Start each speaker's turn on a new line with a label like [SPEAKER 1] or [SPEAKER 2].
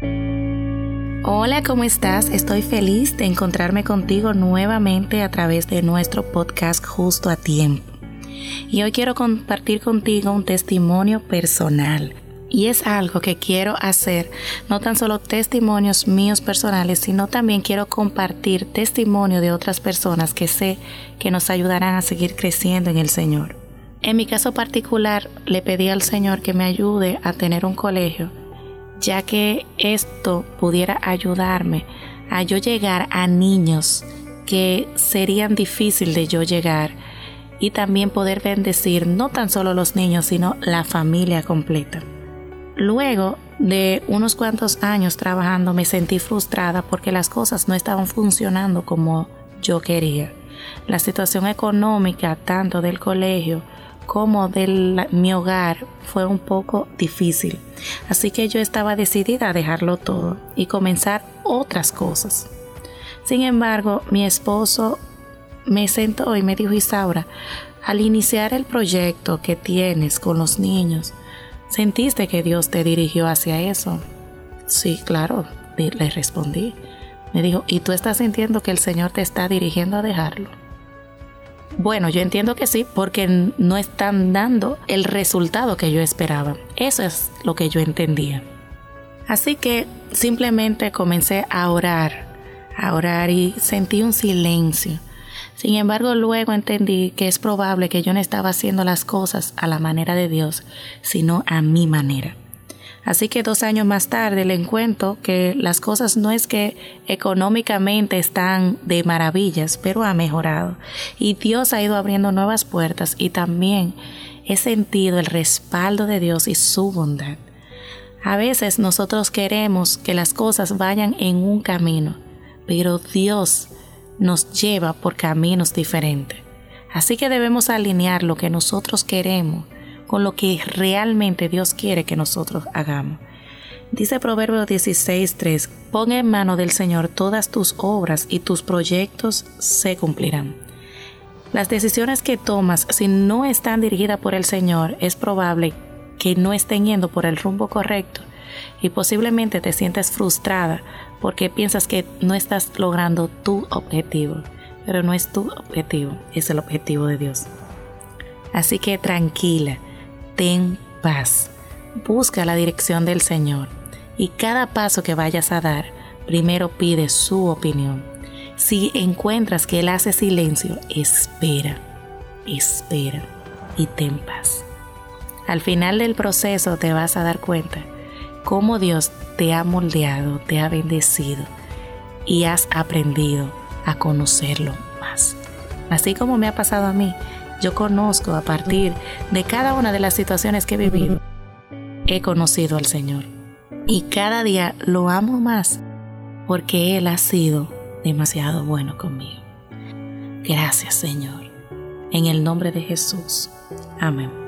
[SPEAKER 1] Hola, ¿cómo estás? Estoy feliz de encontrarme contigo nuevamente a través de nuestro podcast Justo a Tiempo. Y hoy quiero compartir contigo un testimonio personal. Y es algo que quiero hacer, no tan solo testimonios míos personales, sino también quiero compartir testimonio de otras personas que sé que nos ayudarán a seguir creciendo en el Señor. En mi caso particular, le pedí al Señor que me ayude a tener un colegio ya que esto pudiera ayudarme a yo llegar a niños que serían difícil de yo llegar y también poder bendecir no tan solo los niños, sino la familia completa. Luego de unos cuantos años trabajando me sentí frustrada porque las cosas no estaban funcionando como yo quería. La situación económica tanto del colegio como de mi hogar fue un poco difícil. Así que yo estaba decidida a dejarlo todo y comenzar otras cosas. Sin embargo, mi esposo me sentó y me dijo, Isaura, al iniciar el proyecto que tienes con los niños, ¿sentiste que Dios te dirigió hacia eso? Sí, claro, le respondí. Me dijo, ¿y tú estás sintiendo que el Señor te está dirigiendo a dejarlo? Bueno, yo entiendo que sí, porque no están dando el resultado que yo esperaba. Eso es lo que yo entendía. Así que simplemente comencé a orar, a orar y sentí un silencio. Sin embargo, luego entendí que es probable que yo no estaba haciendo las cosas a la manera de Dios, sino a mi manera. Así que dos años más tarde le encuentro que las cosas no es que económicamente están de maravillas, pero ha mejorado. Y Dios ha ido abriendo nuevas puertas y también he sentido el respaldo de Dios y su bondad. A veces nosotros queremos que las cosas vayan en un camino, pero Dios nos lleva por caminos diferentes. Así que debemos alinear lo que nosotros queremos con lo que realmente Dios quiere que nosotros hagamos. Dice Proverbio 16:3, pon en mano del Señor todas tus obras y tus proyectos se cumplirán. Las decisiones que tomas, si no están dirigidas por el Señor, es probable que no estén yendo por el rumbo correcto y posiblemente te sientes frustrada porque piensas que no estás logrando tu objetivo, pero no es tu objetivo, es el objetivo de Dios. Así que tranquila, ten paz. Busca la dirección del Señor y cada paso que vayas a dar, primero pide su opinión. Si encuentras que Él hace silencio, espera, espera y ten paz. Al final del proceso te vas a dar cuenta cómo Dios te ha moldeado, te ha bendecido y has aprendido a conocerlo más. Así como me ha pasado a mí, yo conozco a partir de cada una de las situaciones que he vivido, he conocido al Señor. Y cada día lo amo más porque Él ha sido demasiado bueno conmigo. Gracias Señor. En el nombre de Jesús. Amén.